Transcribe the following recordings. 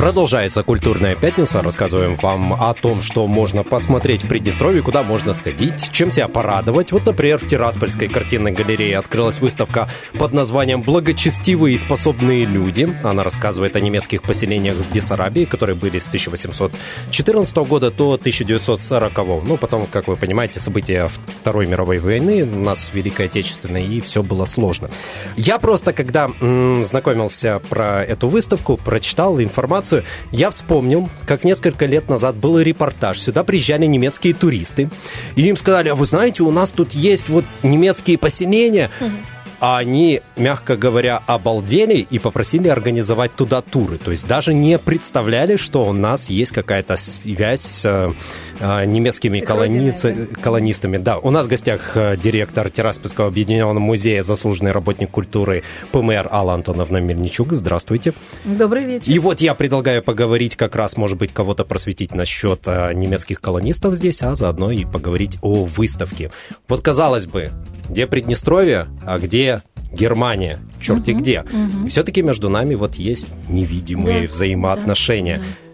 Продолжается «Культурная пятница». Рассказываем вам о том, что можно посмотреть в Приднестровье, куда можно сходить, чем себя порадовать. Вот, например, в Тираспольской картинной галерее открылась выставка под названием «Благочестивые и способные люди». Она рассказывает о немецких поселениях в Бессарабии, которые были с 1814 года до 1940. Ну, потом, как вы понимаете, события Второй мировой войны, у нас Великая Отечественная, и все было сложно. Я просто, когда м, знакомился про эту выставку, прочитал информацию, информацию, я вспомнил, как несколько лет назад был репортаж. Сюда приезжали немецкие туристы, и им сказали, а вы знаете, у нас тут есть вот немецкие поселения, а они, мягко говоря, обалдели и попросили организовать туда туры. То есть даже не представляли, что у нас есть какая-то связь э, немецкими колониц... колонистами. Да, у нас в гостях э, директор Тираспольского объединенного музея, заслуженный работник культуры ПМР Алла Антоновна Мельничук. Здравствуйте. Добрый вечер. И вот я предлагаю поговорить как раз, может быть, кого-то просветить насчет э, немецких колонистов здесь, а заодно и поговорить о выставке. Вот, казалось бы, где Приднестровье, а где Германия, черти угу, где. Угу. Все-таки между нами вот есть невидимые да, взаимоотношения. Да, да.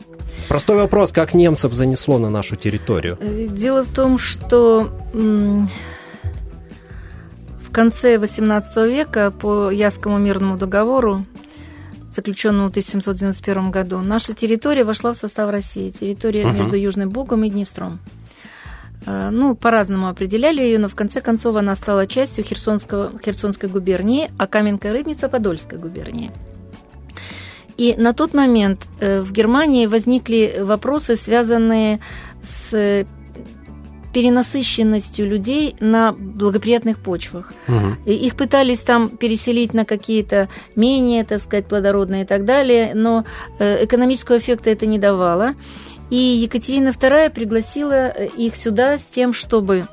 Простой вопрос, как немцев занесло на нашу территорию? Дело в том, что в конце XVIII века по Ясскому мирному договору заключенному в 1791 году, наша территория вошла в состав России. Территория угу. между Южным Бугом и Днестром. Э, ну, по-разному определяли ее, но в конце концов она стала частью Херсонского, Херсонской губернии, а Каменская Рыбница – Подольской губернии. И на тот момент э, в Германии возникли вопросы, связанные с перенасыщенностью людей на благоприятных почвах. Угу. их пытались там переселить на какие-то менее, так сказать, плодородные и так далее, но э, экономического эффекта это не давало. И Екатерина II пригласила э, их сюда с тем, чтобы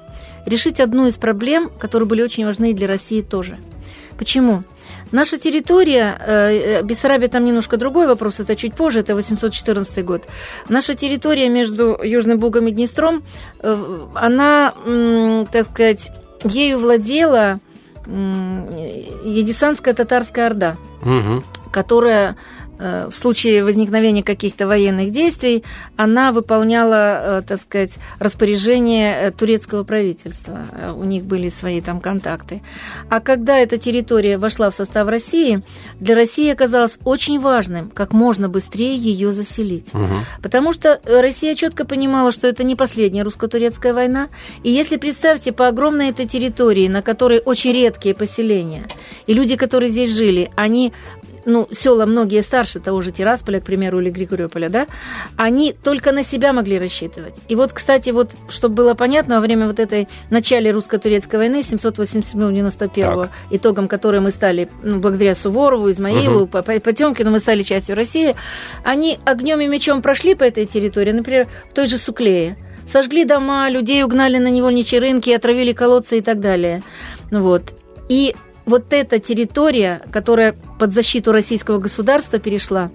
решить одну из проблем, которые были очень важны для России тоже. Почему? Наша территория, э, э, Бессарабия там немножко другой вопрос, это чуть позже, это 814 год. Наша территория между Южным Бугом и Днестром, она, так сказать, ею владела Едисанская татарская орда, угу. которая Э, в случае возникновения каких-то военных действий она выполняла, э, так сказать, распоряжение э, турецкого правительства. У них были свои там контакты. А когда эта территория вошла в состав России, для России оказалось очень важным как можно быстрее ее заселить. Угу. Потому что Россия четко понимала, что это не последняя русско-турецкая война. И если представьте, по огромной этой территории, на которой очень редкие поселения, и люди, которые здесь жили, они ну, села многие старше того же Тирасполя, к примеру, или Григорьополя, да, они только на себя могли рассчитывать. И вот, кстати, вот, чтобы было понятно, во время вот этой начале русско-турецкой войны 787-91, итогом которой мы стали, ну, благодаря Суворову, Измаилу, угу. Потемкину, мы стали частью России, они огнем и мечом прошли по этой территории, например, в той же Суклее. Сожгли дома, людей угнали на невольничьи рынки, отравили колодцы и так далее. Вот. И вот эта территория, которая под защиту российского государства перешла,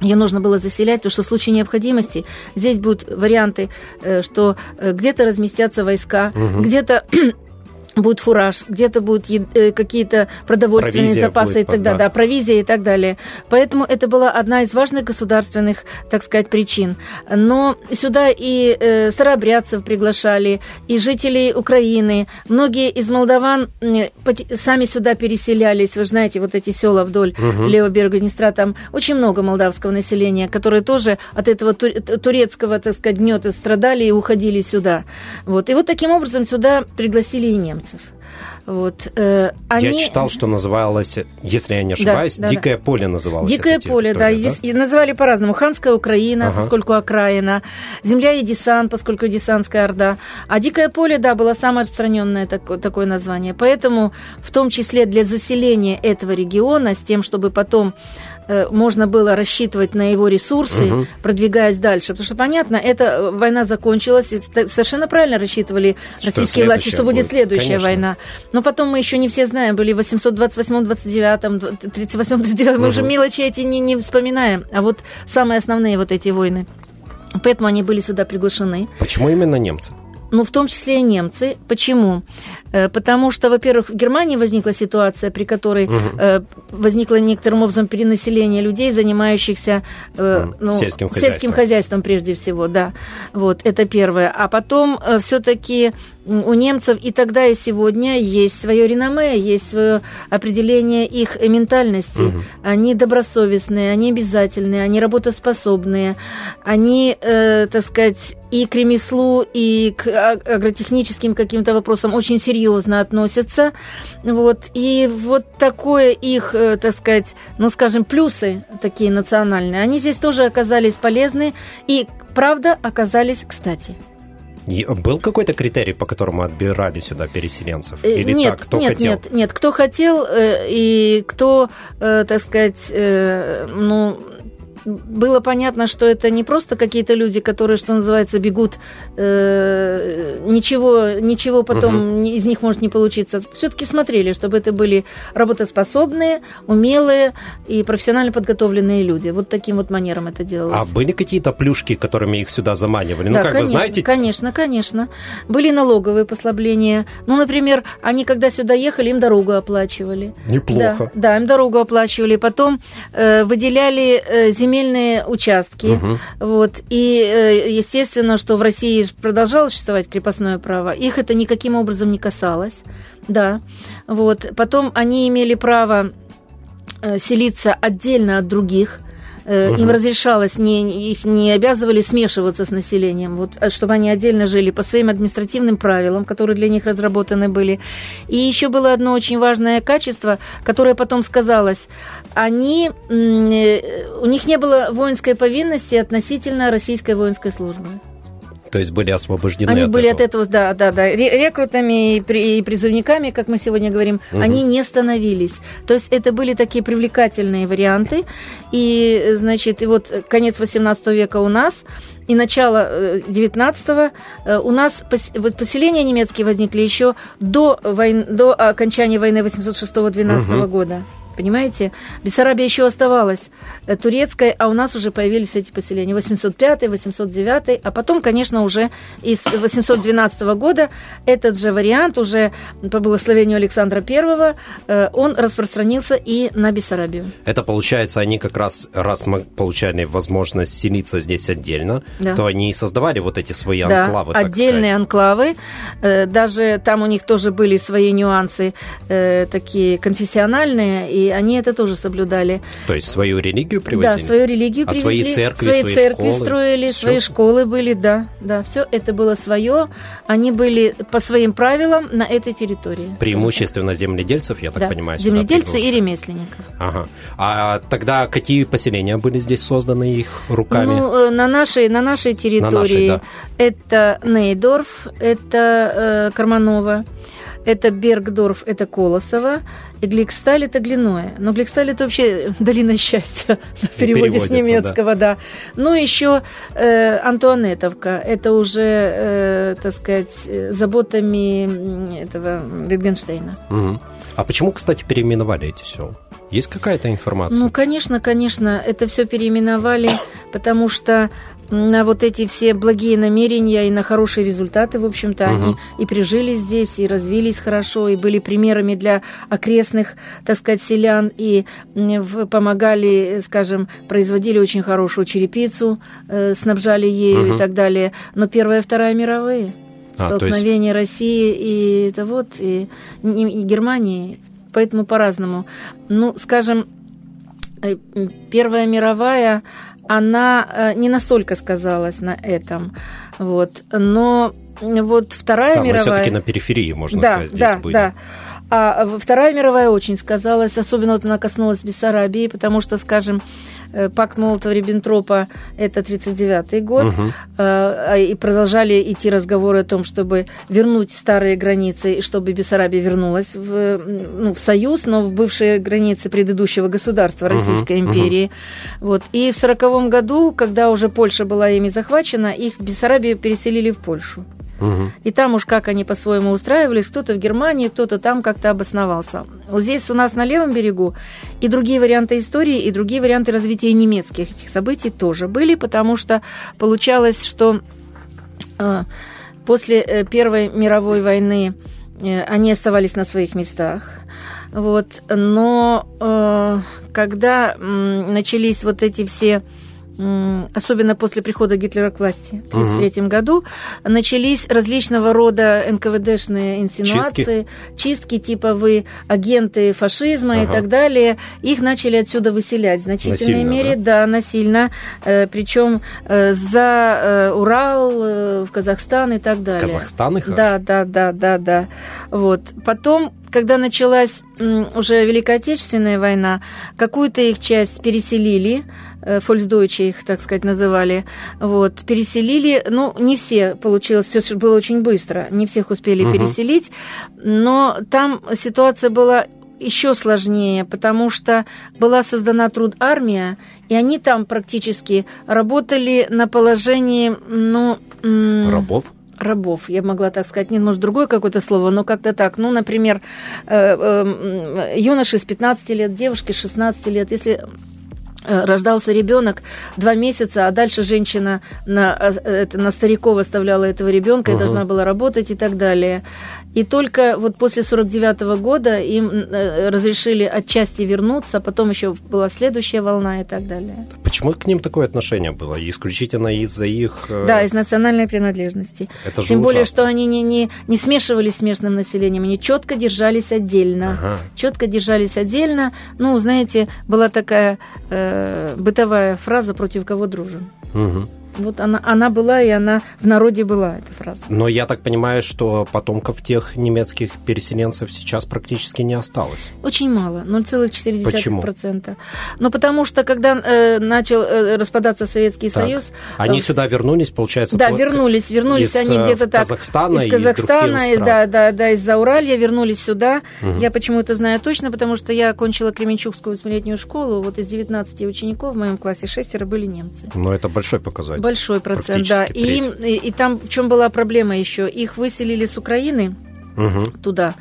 ее нужно было заселять, потому что в случае необходимости здесь будут варианты, э, что э, где-то разместятся войска, угу. где-то будет фураж, где-то будут э, какие-то продовольственные провизия запасы и так далее, да. да, провизия и так далее. Поэтому это была одна из важных государственных, так сказать, причин. Но сюда и э, старообрядцев приглашали, и жителей Украины. Многие из молдаван сами сюда переселялись. Вы знаете, вот эти села вдоль угу. левого берега Днестра, там очень много молдавского населения, которые тоже от этого турецкого, так сказать, гнета страдали и уходили сюда. Вот. И вот таким образом сюда пригласили и немцы немцев. Вот, э, они... Я читал, что называлось, если я не ошибаюсь, да, Дикое да. поле называлось. Дикое поле, да, да? И называли по-разному. Ханская Украина, ага. поскольку окраина, земля Едисан, поскольку Едисанская Орда. А Дикое поле, да, было самое распространенное такое, такое название. Поэтому в том числе для заселения этого региона, с тем, чтобы потом можно было рассчитывать на его ресурсы, угу. продвигаясь дальше. Потому что, понятно, эта э, война закончилась, и совершенно правильно рассчитывали что российские власти, что будет, будет следующая Конечно. война. Но потом мы еще не все знаем, были в 828, 29, 38, 39, угу. мы уже мелочи эти не, не вспоминаем. А вот самые основные вот эти войны. Поэтому они были сюда приглашены. Почему именно немцы? Ну, в том числе и немцы. Почему? Э, потому что, во-первых, в Германии возникла ситуация, при которой угу. возникло некоторым образом перенаселение людей, занимающихся ну, сельским, хозяйством. сельским хозяйством прежде всего, да. Вот, это первое. А потом все-таки у немцев и тогда, и сегодня есть свое реноме, есть свое определение их ментальности. Угу. Они добросовестные, они обязательные, они работоспособные, они, э, так сказать, и к ремеслу, и к агротехническим каким-то вопросам очень серьезно относятся. Вот. И вот такое их, э, так сказать, ну, скажем, плюсы такие национальные, они здесь тоже оказались полезны и, правда, оказались кстати. Был какой-то критерий, по которому отбирали сюда переселенцев? Э, Или нет, так, кто нет, хотел? Нет, нет, кто хотел э, и кто, так сказать, ну, было понятно, что это не просто какие-то люди, которые, что называется, бегут, э, ничего, ничего потом угу. из них может не получиться. Все-таки смотрели, чтобы это были работоспособные, умелые и профессионально подготовленные люди. Вот таким вот манером это делалось. А были какие-то плюшки, которыми их сюда заманивали? Ну, да, как конечно, вы знаете... конечно, конечно. Были налоговые послабления. Ну, например, они, когда сюда ехали, им дорогу оплачивали. Неплохо. Да, да им дорогу оплачивали. Потом э, выделяли э, земельные земельные участки. Угу. Вот, и э, естественно, что в России продолжало существовать крепостное право. Их это никаким образом не касалось. Да. Вот. Потом они имели право э, селиться отдельно от других Угу. Им разрешалось, не, их не обязывали смешиваться с населением, вот, а чтобы они отдельно жили по своим административным правилам, которые для них разработаны были. И еще было одно очень важное качество, которое потом сказалось. Они, э, у них не было воинской повинности относительно российской воинской службы. То есть были освобождены Они от были этого. от этого, да, да, да. Рекрутами и призывниками, как мы сегодня говорим, угу. они не становились. То есть это были такие привлекательные варианты. И, значит, и вот конец 18 века у нас, и начало 19-го э, у нас поселения немецкие возникли еще до, войн, до окончания войны 806-12 угу. года. Понимаете? Бессарабия еще оставалась э, турецкой, а у нас уже появились эти поселения. 805, 809, а потом, конечно, уже из 812 года этот же вариант уже по благословению Александра I, э, он распространился и на Бессарабию. Это получается, они как раз, раз мы получали возможность селиться здесь отдельно, да. то они и создавали вот эти свои да, анклавы. отдельные сказать. анклавы. Э, даже там у них тоже были свои нюансы такие конфессиональные, и они это тоже соблюдали. То есть свою религию привозили? Да, свою религию а привезли. свои церкви, свои, свои церкви школы? строили, Всё? свои школы были, да, да, все это было свое. Они были по своим правилам на этой территории. Преимущественно земледельцев, я так да. понимаю, Земледельцы и ремесленников. Ага. А тогда какие поселения были здесь созданы их руками? Ну, э, на нашей, на нашей территории на нашей, да. это Нейдорф, это э, Карманова, это Бергдорф, это Колосово, и Гликсталь это Глиное. Но Гликсталь это вообще долина счастья на переводе с немецкого, да. да. Ну, еще э, Антуанетовка, это уже, э, так сказать, заботами этого Витгенштейна. Угу. А почему, кстати, переименовали эти села? Есть какая-то информация? Ну, конечно, конечно, это все переименовали, потому что на вот эти все благие намерения и на хорошие результаты, в общем-то, угу. они и прижились здесь, и развились хорошо, и были примерами для окрестных, так сказать, селян, и помогали, скажем, производили очень хорошую черепицу, э, снабжали ею угу. и так далее. Но Первая и Вторая мировые, а, столкновение есть... России и это вот, и, и, и Германии, поэтому по-разному. Ну, скажем, э, Первая мировая она э, не настолько сказалась на этом. Вот. Но вот Вторая да, мировая... Все-таки на периферии, можно да, сказать, здесь да, были. Да, а Вторая мировая очень сказалась, особенно вот она коснулась Бессарабии, потому что, скажем, пакт Молотова-Риббентропа – это 1939 год, угу. и продолжали идти разговоры о том, чтобы вернуть старые границы, и чтобы Бессарабия вернулась в, ну, в Союз, но в бывшие границы предыдущего государства Российской угу, империи. Угу. Вот. И в 1940 году, когда уже Польша была ими захвачена, их в Бессарабию переселили в Польшу. И там уж как они по-своему устраивались, кто-то в Германии, кто-то там как-то обосновался. Вот здесь у нас на левом берегу и другие варианты истории, и другие варианты развития немецких этих событий тоже были, потому что получалось, что э, после э, Первой мировой войны э, они оставались на своих местах. Вот, но когда начались вот эти все особенно после прихода Гитлера к власти в 1933 угу. году, начались различного рода НКВДшные инсинуации, чистки, чистки типа вы агенты фашизма ага. и так далее. Их начали отсюда выселять в значительной насильно, мере, да, да насильно, э, причем э, за э, Урал, в Казахстан и так далее. Казахстан их? Да, да, да, да, да. Вот. Потом когда началась уже Великая Отечественная война, какую-то их часть переселили, э, фольксдойче их, так сказать, называли, вот, переселили, ну, не все получилось, все было очень быстро, не всех успели угу. переселить, но там ситуация была еще сложнее, потому что была создана труд армия, и они там практически работали на положении, ну... Рабов? Рабов, я могла так сказать, нет, может, другое какое-то слово, но как-то так. Ну, например, э, э, юноши с 15 лет, девушки с 16 лет, если э, рождался ребенок два месяца, а дальше женщина на, это, на стариков оставляла этого ребенка угу. и должна была работать и так далее. И только вот после 49 -го года им э, разрешили отчасти вернуться, потом еще была следующая волна и так далее. Почему к ним такое отношение было? Исключительно из-за их... Э, да, из национальной принадлежности. Это же Тем ужасно. более, что они не, не, не смешивались с местным населением, они четко держались отдельно. Ага. Четко держались отдельно. Ну, знаете, была такая э, бытовая фраза «против кого дружим?». Угу. Вот она, она была, и она в народе была, эта фраза. Но я так понимаю, что потомков тех немецких переселенцев сейчас практически не осталось. Очень мало, 0,4%. Почему? Ну, потому что, когда э, начал э, распадаться Советский так. Союз... Они э, сюда вернулись, получается? Да, вернулись, вернулись из, они где-то так... Казахстана из Казахстана, из да, да, да, из Зауралья вернулись сюда. Угу. Я почему это знаю точно, потому что я окончила Кременчугскую восьмилетнюю школу, вот из 19 учеников в моем классе шестеро были немцы. Но это большой показатель большой процент, да. И, им, и, и там в чем была проблема еще? Их выселили с Украины угу. туда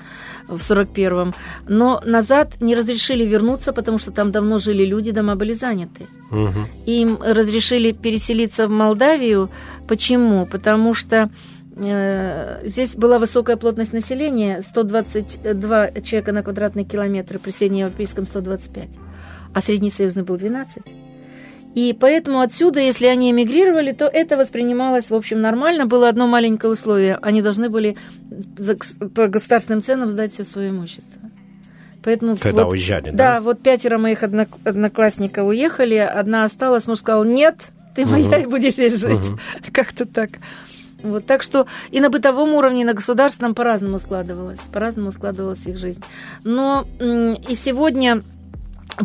в 41-м, но назад не разрешили вернуться, потому что там давно жили люди, дома были заняты. Угу. Им разрешили переселиться в Молдавию. Почему? Потому что э, здесь была высокая плотность населения, 122 человека на квадратный километр, при среднеевропейском 125, а среднесоюзный был 12. И поэтому отсюда, если они эмигрировали, то это воспринималось, в общем, нормально. Было одно маленькое условие. Они должны были по государственным ценам сдать все свое имущество. Поэтому Когда вот, уезжали, да? Да, вот пятеро моих одноклассников уехали, одна осталась, муж сказал, нет, ты моя угу. и будешь здесь жить. Угу. Как-то так. Вот, так что и на бытовом уровне, и на государственном по-разному складывалось, по-разному складывалась их жизнь. Но и сегодня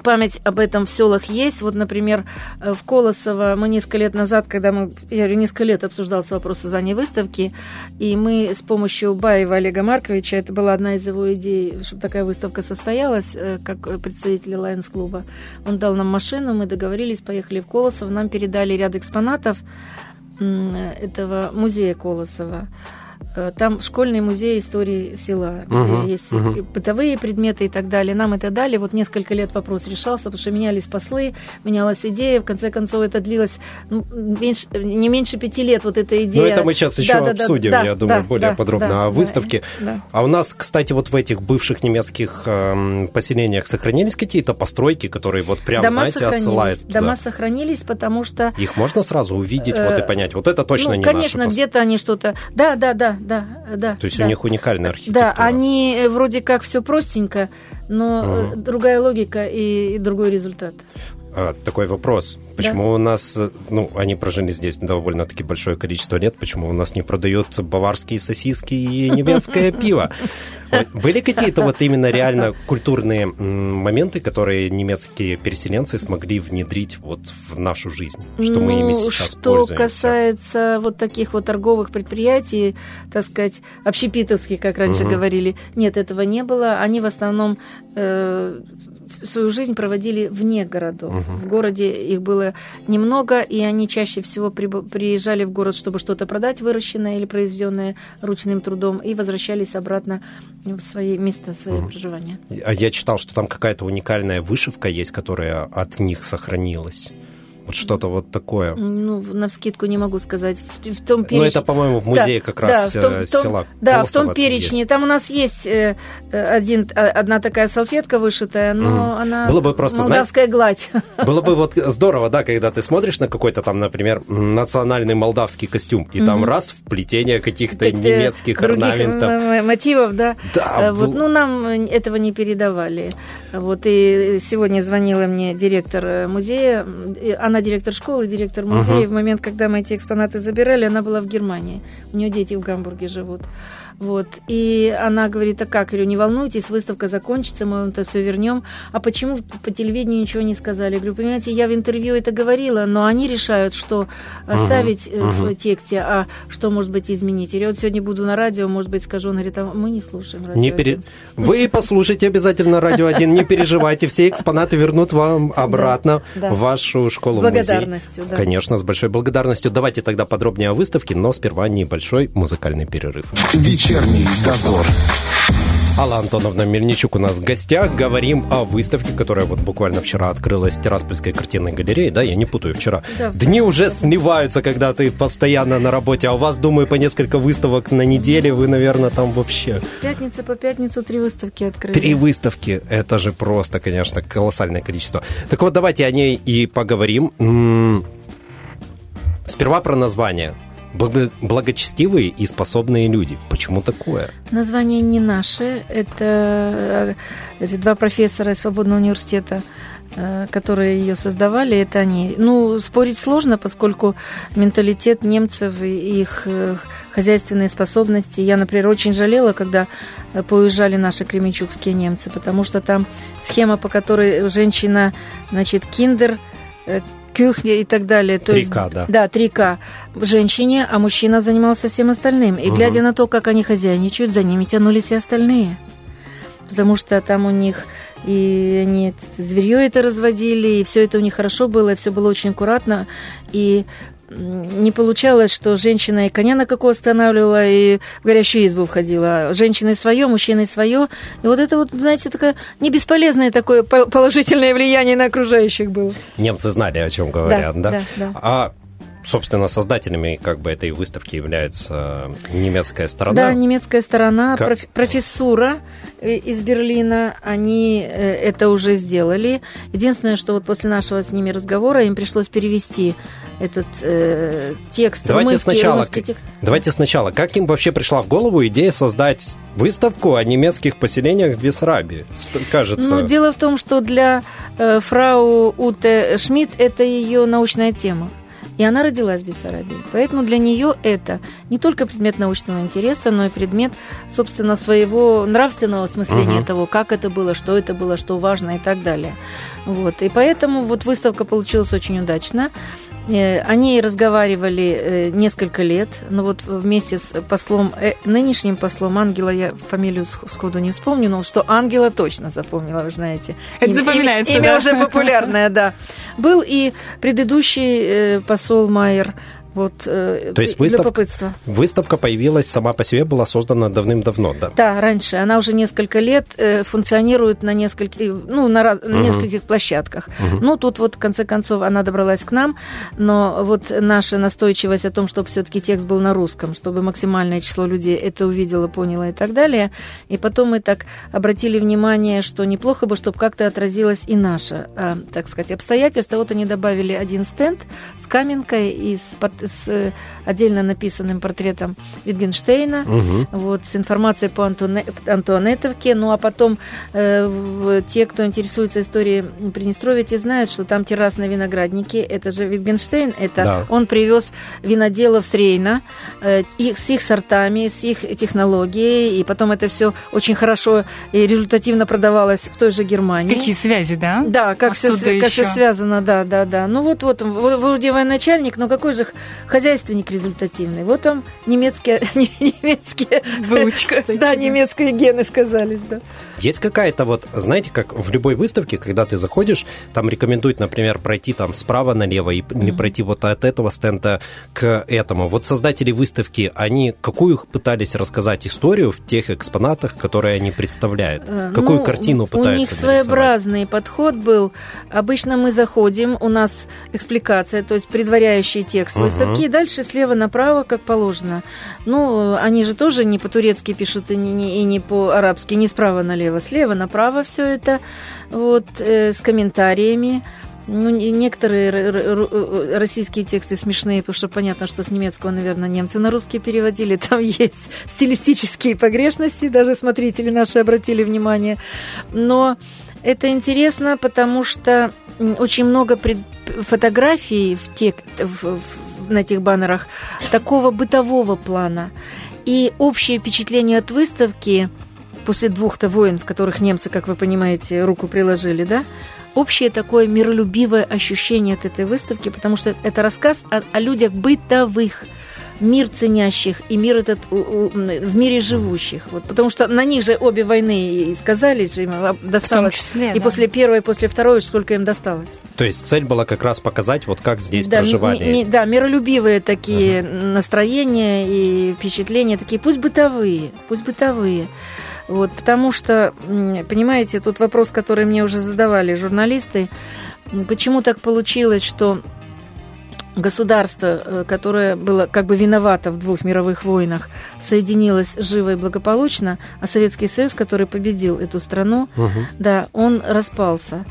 память об этом в селах есть. Вот, например, э, в Колосово мы несколько лет назад, когда мы, я говорю, несколько лет обсуждался вопрос создания выставки, и мы с помощью Баева Олега Марковича, это была одна из его идей, чтобы такая выставка состоялась, э, как представитель Лайонс-клуба, он дал нам машину, мы договорились, поехали в Колосово, нам передали ряд экспонатов этого музея Колосова. Э, там школьный музей истории села, где uh-huh, есть uh-huh. бытовые предметы и так далее. Нам это дали. Вот несколько лет вопрос решался, потому что менялись послы, менялась идея. В конце концов, это длилось ну, меньше, не меньше пяти лет, вот эта идея. Ну, это мы сейчас еще да, обсудим, да, я да, думаю, да, более да, подробно да, о выставке. Да, А у нас, кстати, вот в этих бывших немецких э, поселениях сохранились какие-то постройки, которые вот прям, Дома знаете, отсылают туда? Дома сохранились, потому что... Их можно сразу увидеть вот и э, понять, вот это точно ну, не конечно, где-то они что-то... Да, да, да, да, да. То есть да. у них уникальная архитектура. Да, они э, вроде как все простенько, но угу. другая логика и, и другой результат. А, такой вопрос. Почему да. у нас, э, ну, они прожили здесь довольно-таки большое количество лет, почему у нас не продают баварские сосиски и немецкое пиво? Были какие-то вот именно реально культурные моменты, которые немецкие переселенцы смогли внедрить вот в нашу жизнь, что ну, мы ими сейчас что пользуемся? Что касается вот таких вот торговых предприятий, так сказать, общепитовских, как раньше угу. говорили, нет, этого не было. Они в основном э, свою жизнь проводили вне городов. Угу. В городе их было немного, и они чаще всего приезжали в город, чтобы что-то продать, выращенное или произведенное ручным трудом, и возвращались обратно в свои места своего угу. проживания. А я читал, что там какая-то уникальная вышивка есть, которая от них сохранилась. Вот что-то вот такое. Ну, на скидку не могу сказать. В, в том перечне... Ну, это, по-моему, в музее да, как раз да, в том, том, села Да, в том перечне. Есть. Там у нас есть э, один, одна такая салфетка вышитая, но mm. она было бы просто, молдавская знаете, гладь. Было бы вот здорово, да, когда ты смотришь на какой-то там, например, национальный молдавский костюм, и mm-hmm. там раз в плетение каких-то так, немецких орнаментов. мотивов, да. Да. Э, вот, ну, нам этого не передавали. Вот, и сегодня звонила мне директор э, музея, она директор школы, директор музея. Uh-huh. В момент, когда мы эти экспонаты забирали, она была в Германии. У нее дети в Гамбурге живут. Вот. И она говорит, а как? Я говорю, не волнуйтесь, выставка закончится, мы вам это все вернем. А почему по телевидению ничего не сказали? Я говорю, понимаете, я в интервью это говорила, но они решают, что оставить uh-huh. в тексте, а что, может быть, изменить. Я вот сегодня буду на радио, может быть, скажу, он говорит, а мы не слушаем радио не пере... Вы послушайте обязательно радио 1, не переживайте, все экспонаты вернут вам обратно в вашу школу С благодарностью, да. Конечно, с большой благодарностью. Давайте тогда подробнее о выставке, но сперва небольшой музыкальный перерыв. Вечерний дозор. Алла Антоновна Мельничук у нас в гостях. Говорим о выставке, которая вот буквально вчера открылась в Тираспольской картинной галерее. Да, я не путаю, вчера. Да, Дни уже сливаются, когда ты постоянно на работе, а у вас, думаю, по несколько выставок на неделе. Вы, наверное, там вообще... Пятница по пятницу три выставки открыли. Три выставки. Это же просто, конечно, колоссальное количество. Так вот, давайте о ней и поговорим. Сперва про название благочестивые и способные люди. Почему такое? Название не наше. Это э, эти два профессора из Свободного университета э, которые ее создавали, это они. Ну, спорить сложно, поскольку менталитет немцев и их э, хозяйственные способности. Я, например, очень жалела, когда поуезжали наши кременчугские немцы, потому что там схема, по которой женщина, значит, киндер, кухня и так далее. То 3К, есть, да. Да, 3К женщине, а мужчина занимался всем остальным. И угу. глядя на то, как они хозяйничают, за ними тянулись и остальные. Потому что там у них и они зверье это разводили, и все это у них хорошо было, и все было очень аккуратно. И не получалось, что женщина и коня на какого останавливала, и в горящую избу входила. Женщины свое, мужчины свое. И вот это вот, знаете, такое не бесполезное такое положительное влияние на окружающих было. Немцы знали, о чем говорят, да? да? да, да. А собственно, создателями как бы этой выставки является немецкая сторона. Да, немецкая сторона, как... профессура э, из Берлина, они э, это уже сделали. Единственное, что вот после нашего с ними разговора им пришлось перевести этот э, текст. Давайте сначала, текст. давайте сначала, как им вообще пришла в голову идея создать выставку о немецких поселениях в Бессарабии? Кажется. Ну, дело в том, что для э, фрау Уте Шмидт это ее научная тема. И она родилась в Бессарабии. Поэтому для нее это не только предмет научного интереса, но и предмет, собственно, своего нравственного осмысления угу. того, как это было, что это было, что важно и так далее. Вот. И поэтому вот выставка получилась очень удачно. Э, они разговаривали э, несколько лет, но вот вместе с послом, э, нынешним послом Ангела, я фамилию сходу не вспомню, но что Ангела точно запомнила, вы знаете. Это запоминается, Имя, имя уже популярное, да. Был и предыдущий посол Майер, вот, э, То есть выставка, выставка появилась сама по себе, была создана давным-давно, да? Да, раньше. Она уже несколько лет э, функционирует на нескольких, ну, на, угу. на нескольких площадках. Угу. Ну, тут вот, в конце концов, она добралась к нам, но вот наша настойчивость о том, чтобы все-таки текст был на русском, чтобы максимальное число людей это увидело, поняло и так далее. И потом мы так обратили внимание, что неплохо бы, чтобы как-то отразилось и наше, э, так сказать, обстоятельства. Вот они добавили один стенд с каменкой и с с э, отдельно написанным портретом Витгенштейна, угу. вот, с информацией по Антуне, Антуанетовке. Ну, а потом э, те, кто интересуется историей Приднестровья, те знают, что там террасные виноградники. Это же Витгенштейн. Это да. он привез виноделов с Рейна э, их, с их сортами, с их технологией. И потом это все очень хорошо и результативно продавалось в той же Германии. Какие связи, да? Да, как, все, как все связано, да, да, да. Ну вот, вот, вроде военачальник, но какой же хозяйственник результативный. Вот вам немецкие, немецкие Выучка. Да, немецкие гены сказались, да. Есть какая-то вот, знаете, как в любой выставке, когда ты заходишь, там рекомендуют, например, пройти там справа налево и не пройти вот от этого стенда к этому. Вот создатели выставки, они какую пытались рассказать историю в тех экспонатах, которые они представляют? Э, Какую ну, картину У пытаются них нарисовать? своеобразный подход был. Обычно мы заходим, у нас экспликация, то есть предваряющий текст выставки, и дальше слева направо, как положено. Ну, они же тоже не по-турецки пишут и не, не- и не по-арабски, не справа налево, слева направо все это, вот, э, с комментариями. Ну, не- некоторые р- российские тексты смешные, потому что понятно, что с немецкого, наверное, немцы на русский переводили. Там есть стилистические погрешности, даже смотрители наши обратили внимание. Но это интересно, потому что очень много фотографий в тек- в- в- на этих баннерах такого бытового плана. И общее впечатление от выставки после двух-то войн, в которых немцы, как вы понимаете, руку приложили, да, общее такое миролюбивое ощущение от этой выставки, потому что это рассказ о, о людях бытовых, мир ценящих и мир этот в мире живущих. Вот, потому что на них же обе войны и сказались, же им а, В том досталось. числе, и да. после первой, и после второй, сколько им досталось. То есть цель была как раз показать, вот как здесь да, проживали. ми- ми- да, миролюбивые такие настроения и впечатления, такие, пусть бытовые, пусть бытовые. Вот, потому что, понимаете, тут вопрос, который мне уже задавали журналисты, почему так получилось, что государство, э, которое было как бы виновато в двух мировых войнах, соединилось живо и благополучно, а Советский Союз, который победил эту страну, Мгм. да, он распался.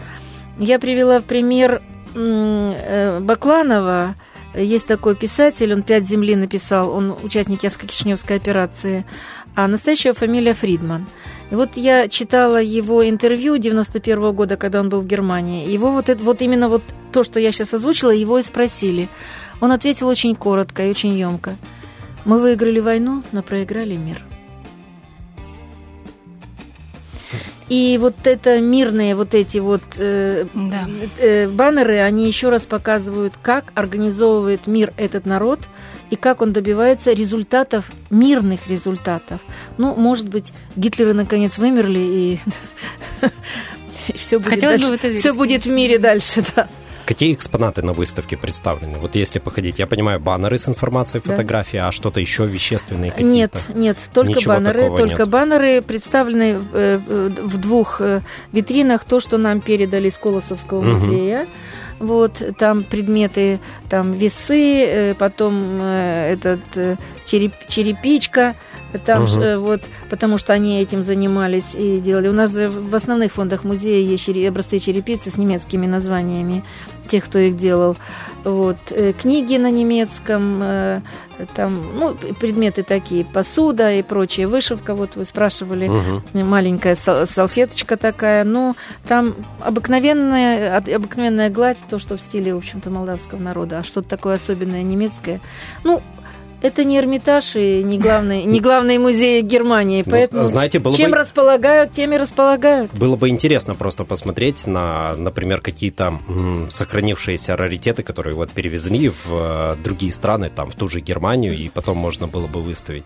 Я привела в пример э, Бакланова. Есть такой писатель, он «Пять земли» написал, он участник Яско-Кишиневской операции, а настоящая фамилия Фридман. И вот я читала его интервью 91 года, когда он был в Германии. Его вот, это, вот именно вот то, что я сейчас озвучила, его и спросили. Он ответил очень коротко и очень емко. Мы выиграли войну, но проиграли мир. И вот это мирные вот эти вот э, Да. э, баннеры, они еще раз показывают, как организовывает мир этот народ и как он добивается результатов, мирных результатов. Ну, может быть, Гитлеры наконец вымерли и все будет, Хотелось бы дальше. в это верить, Всё будет в мире дальше, да. Какие экспонаты на выставке представлены? Вот если походить, я понимаю, баннеры с информацией, Да. фотографии, а что-то еще вещественные какие-то? Нет, нет, только Ничего баннеры, только нет. баннеры представлены э, э, в двух э, витринах. То, что нам передали из Колосовского Мгм. музея. Вот там предметы, там весы, потом этот череп- черепичка, там Мгм. ж, э, вот, потому что они этим занимались и делали. У нас же в основных фондах музея есть образцы черепицы с немецкими названиями тех, кто их делал. Вот э, книги на немецком, э, там, ну, предметы такие, посуда и прочее, вышивка, вот вы спрашивали, Мгм. маленькая сал- салфеточка такая, ну, там обыкновенная, обыкновенная гладь, то, что в стиле, в общем-то, молдавского народа, а что-то такое особенное немецкое. Ну, это не Эрмитаж и не главный, не главный музей Германии, Ну, поэтому знаете, было чем бы- располагают, тем и располагают. Было бы интересно просто посмотреть на, например, какие-то сохранившиеся раритеты, которые вот перевезли в э, другие страны, там, в ту же Германию, и потом можно было бы выставить.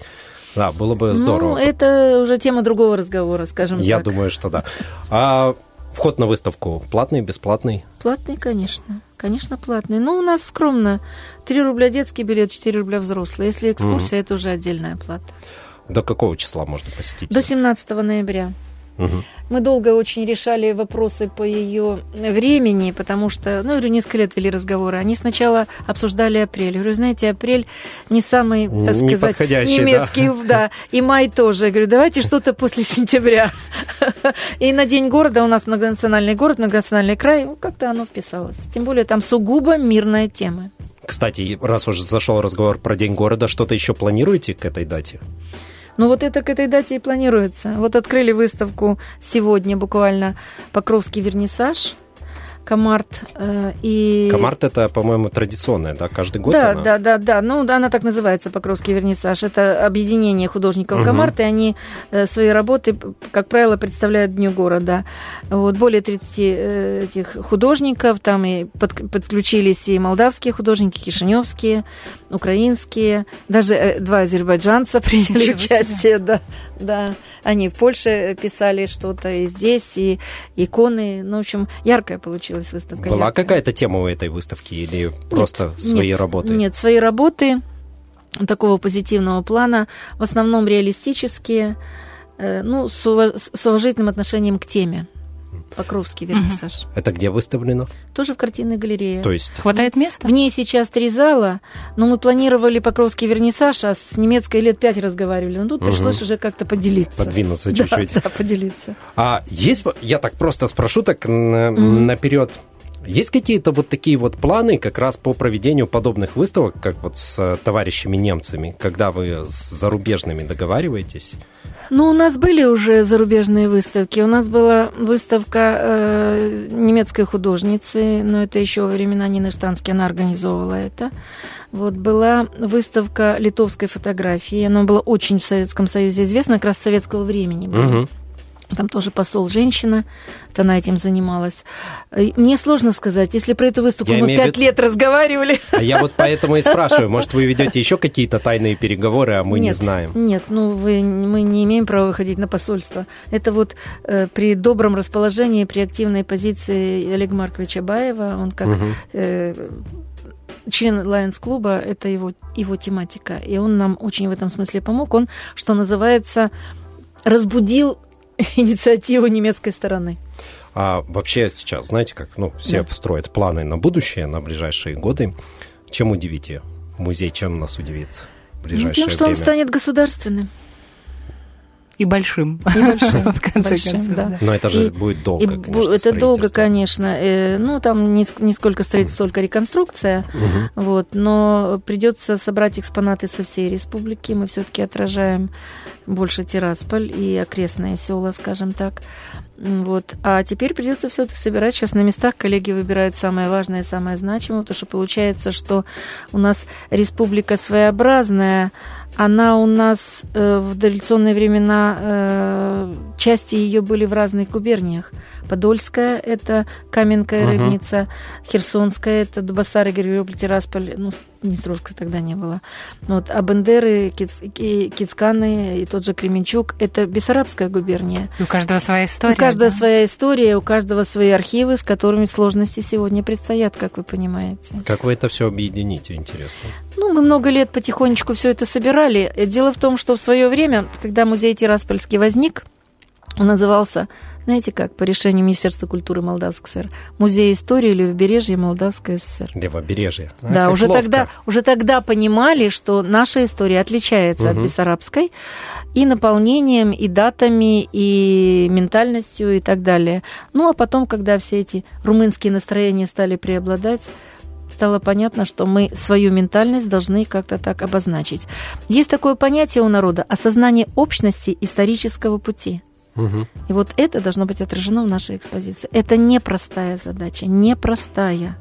Да, было бы здорово. Ну, это уже тема другого разговора, скажем Я так. думаю, что да. А вход на выставку платный, бесплатный? Платный, конечно. Конечно, платный. Но у нас скромно. 3 рубля детский билет, 4 рубля взрослый. Если экскурсия, это уже отдельная плата. До какого числа можно посетить? До 17 ноября. Мы долго очень решали вопросы по ее времени, потому что, ну, говорю, несколько лет вели разговоры. Они сначала обсуждали апрель. Я говорю, знаете, апрель не самый, так Не сказать, подходящий, да. немецкий, да. И май тоже. Я говорю, давайте что-то после сентября. И на День города у нас многонациональный город, многонациональный край, ну, как-то оно вписалось. Тем более там сугубо мирная тема. Кстати, раз уже зашел разговор про День города, что-то еще планируете к этой дате? Ну вот это к этой дате и планируется. Вот открыли выставку сегодня буквально Покровский вернисаж. Комарт. Э, и... Комарт это, по-моему, традиционная, да, каждый год да, она? Да, да, да, ну да, она так называется, Покровский вернисаж. Это объединение художников угу. Комарт, и они э, свои работы, как правило, представляют Дню города. Вот, более 30 э, этих художников, там и под, подключились и молдавские художники, кишиневские, украинские, даже два азербайджанца приняли Ничего участие, да, да. Они в Польше писали что-то и здесь, и иконы, ну, в общем, яркая получилась выставка. Была какая-то тема у этой выставки или просто нет, свои нет, работы? Нет, свои работы такого позитивного плана, в основном реалистические, э, ну, с уважительным отношением к теме. Покровский вернисаж. Это где выставлено? Тоже в картинной галерее. То есть... Хватает места? В ней сейчас три зала, но мы планировали Покровский вернисаж, а с немецкой лет пять разговаривали. Но тут угу. пришлось уже как-то поделиться. Подвинуться чуть-чуть. Да, да, поделиться. А есть, я так просто спрошу так на, угу. наперед, есть какие-то вот такие вот планы как раз по проведению подобных выставок, как вот с товарищами немцами, когда вы с зарубежными договариваетесь? Ну, у нас были уже зарубежные выставки. У нас была выставка э, немецкой художницы, но это еще во времена Нины Штански, она организовывала это. Вот была выставка литовской фотографии. Она была очень в Советском Союзе известна, как раз советского времени. Была. Угу. Там тоже посол женщина, вот она этим занималась. Мне сложно сказать, если про эту выставку я мы пять лет разговаривали. А я вот поэтому и спрашиваю, может, вы ведете еще какие-то тайные переговоры, а мы нет, не знаем? Нет, ну вы, мы не имеем права выходить на посольство. Это вот э, при добром расположении, при активной позиции Олега Марковича Баева, он как... Угу. Э, член Lions клуба, это его, его тематика. И он нам очень в этом смысле помог. Он, что называется, разбудил инициативу немецкой стороны. А вообще сейчас, знаете, как ну, все да. строят планы на будущее, на ближайшие годы. Чем удивите? Музей чем нас удивит в ближайшее ну, Тем, что время? он станет государственным. И большим. И большим, в конце большим, концов. Да. Но это же и, будет долго, и, конечно, Это долго, конечно. Э, ну, там не, не сколько строительство, сколько реконструкция. Угу. Вот, но придется собрать экспонаты со всей республики. Мы все-таки отражаем больше Тирасполь и окрестные села, скажем так. Вот. А теперь придется все-таки собирать сейчас на местах. Коллеги выбирают самое важное, самое значимое, потому что получается, что у нас республика своеобразная, она у нас э, в дореволюционные времена э, части ее были в разных губерниях. Подольская – это Каменская uh-huh. Рыбница, Херсонская – это Дубасары, Георгиополь, Тирасполь, ну, Днестровска тогда не было. Вот, а Бендеры, Киц, Кицканы и тот же Кременчук – это Бессарабская губерния. У каждого своя история. У каждого да? своя история, у каждого свои архивы, с которыми сложности сегодня предстоят, как вы понимаете. Как вы это все объедините, интересно? Ну, мы много лет потихонечку все это собирали. Дело в том, что в свое время, когда музей Тираспольский возник, он назывался знаете как, по решению Министерства культуры Молдавской ССР, Музей истории Левобережья Молдавской ССР. Левобережье. А, да, уже тогда, уже тогда понимали, что наша история отличается угу. от бессарабской и наполнением, и датами, и ментальностью, и так далее. Ну, а потом, когда все эти румынские настроения стали преобладать, стало понятно, что мы свою ментальность должны как-то так обозначить. Есть такое понятие у народа – осознание общности исторического пути – Угу. И вот это должно быть отражено в нашей экспозиции. Это непростая задача, непростая.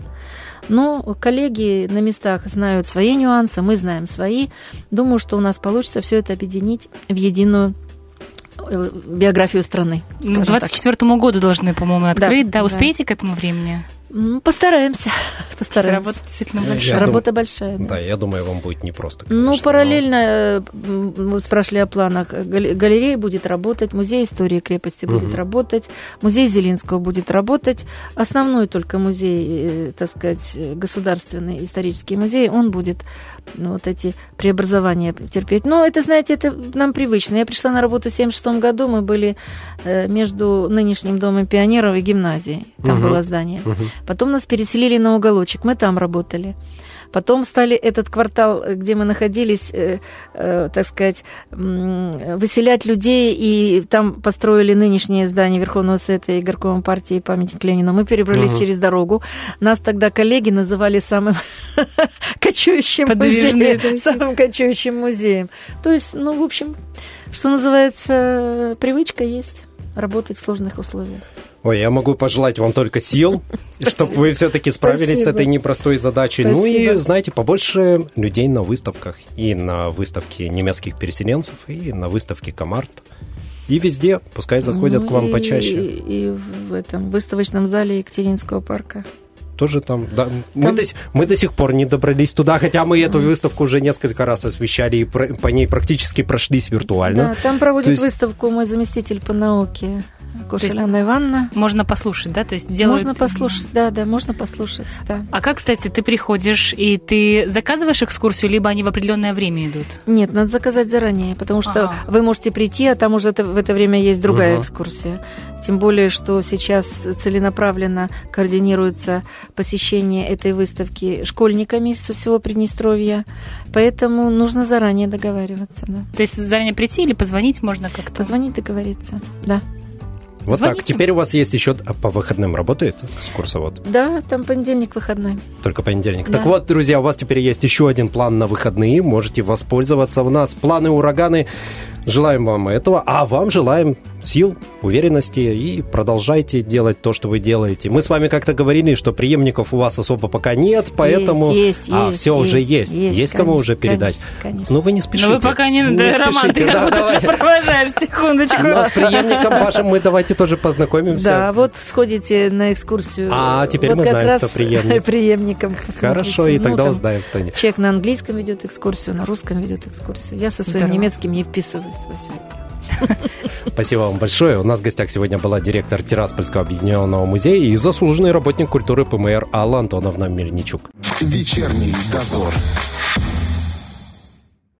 Но коллеги на местах знают свои нюансы, мы знаем свои. Думаю, что у нас получится все это объединить в единую э, биографию страны. К 24 году должны, по-моему, открыть. Да, да успеете да. к этому времени? Постараемся. Постараемся. Работа действительно большая. Я Работа дум... большая. Да. да, я думаю, вам будет непросто. Конечно, ну, параллельно, но... мы спрашивали о планах. Галерея будет работать, музей истории крепости будет угу. работать, музей Зелинского будет работать. Основной только музей, э, так сказать, государственный исторический музей, он будет ну, вот эти преобразования терпеть. Но это, знаете, это нам привычно. Я пришла на работу в 1976 году, мы были э, между нынешним Домом пионеров и гимназией. Там угу. было здание. Угу. Потом нас переселили на уголочек, мы там работали. Потом стали этот квартал, где мы находились, э, э, так сказать, э, выселять людей, и там построили нынешнее здание Верховного Совета и горкома партии памятник Ленину. Мы перебрались угу. через дорогу. Нас тогда коллеги называли самым кочующим музеем. Самым кочующим музеем. То есть, ну, в общем, что называется, привычка есть работать в сложных условиях. Ой, я могу пожелать вам только сил, чтобы вы все-таки справились Спасибо. с этой непростой задачей. Спасибо. Ну и, знаете, побольше людей на выставках. И на выставке немецких переселенцев, и на выставке Комарт. И везде, пускай заходят ну, к вам и, почаще. И, и в этом выставочном зале Екатеринского парка тоже там, да, там... Мы, до, мы до сих пор не добрались туда, хотя мы эту выставку уже несколько раз освещали и про, по ней практически прошлись виртуально. Да, там проводит есть... выставку мой заместитель по науке Кушеляна Ивановна. Можно послушать, да? То есть делают... Можно послушать, да, да, можно послушать, да. А как, кстати, ты приходишь и ты заказываешь экскурсию, либо они в определенное время идут? Нет, надо заказать заранее, потому что ага. вы можете прийти, а там уже это, в это время есть другая ага. экскурсия. Тем более, что сейчас целенаправленно координируется посещение этой выставки школьниками со всего Приднестровья, поэтому нужно заранее договариваться. Да. То есть заранее прийти или позвонить можно как-то? Позвонить, договориться, да. Вот Звоните. так. Теперь у вас есть еще а по выходным работает экскурсовод? Да, там понедельник выходной. Только понедельник. Да. Так вот, друзья, у вас теперь есть еще один план на выходные. Можете воспользоваться. У нас планы ураганы Желаем вам этого, а вам желаем сил, уверенности и продолжайте делать то, что вы делаете. Мы с вами как-то говорили, что преемников у вас особо пока нет, поэтому... Есть, есть, а, есть, все есть, уже есть. Есть, есть кому уже передать. Конечно, конечно. Ну, вы не спешите. Ну, вы пока не... не да, Роман, ты как будто провожаешь, секундочку. Но с преемником вашим мы давайте тоже познакомимся. Да, вот сходите на экскурсию. А, теперь вот мы знаем, кто преемник. преемником Хорошо, и тогда ну, узнаем, кто нет. Человек на английском ведет экскурсию, на русском ведет экскурсию. Я со своим немецким не вписываюсь. Спасибо вам большое. У нас в гостях сегодня была директор Тираспольского объединенного музея и заслуженный работник культуры ПМР Алла Антоновна Мельничук. Вечерний дозор.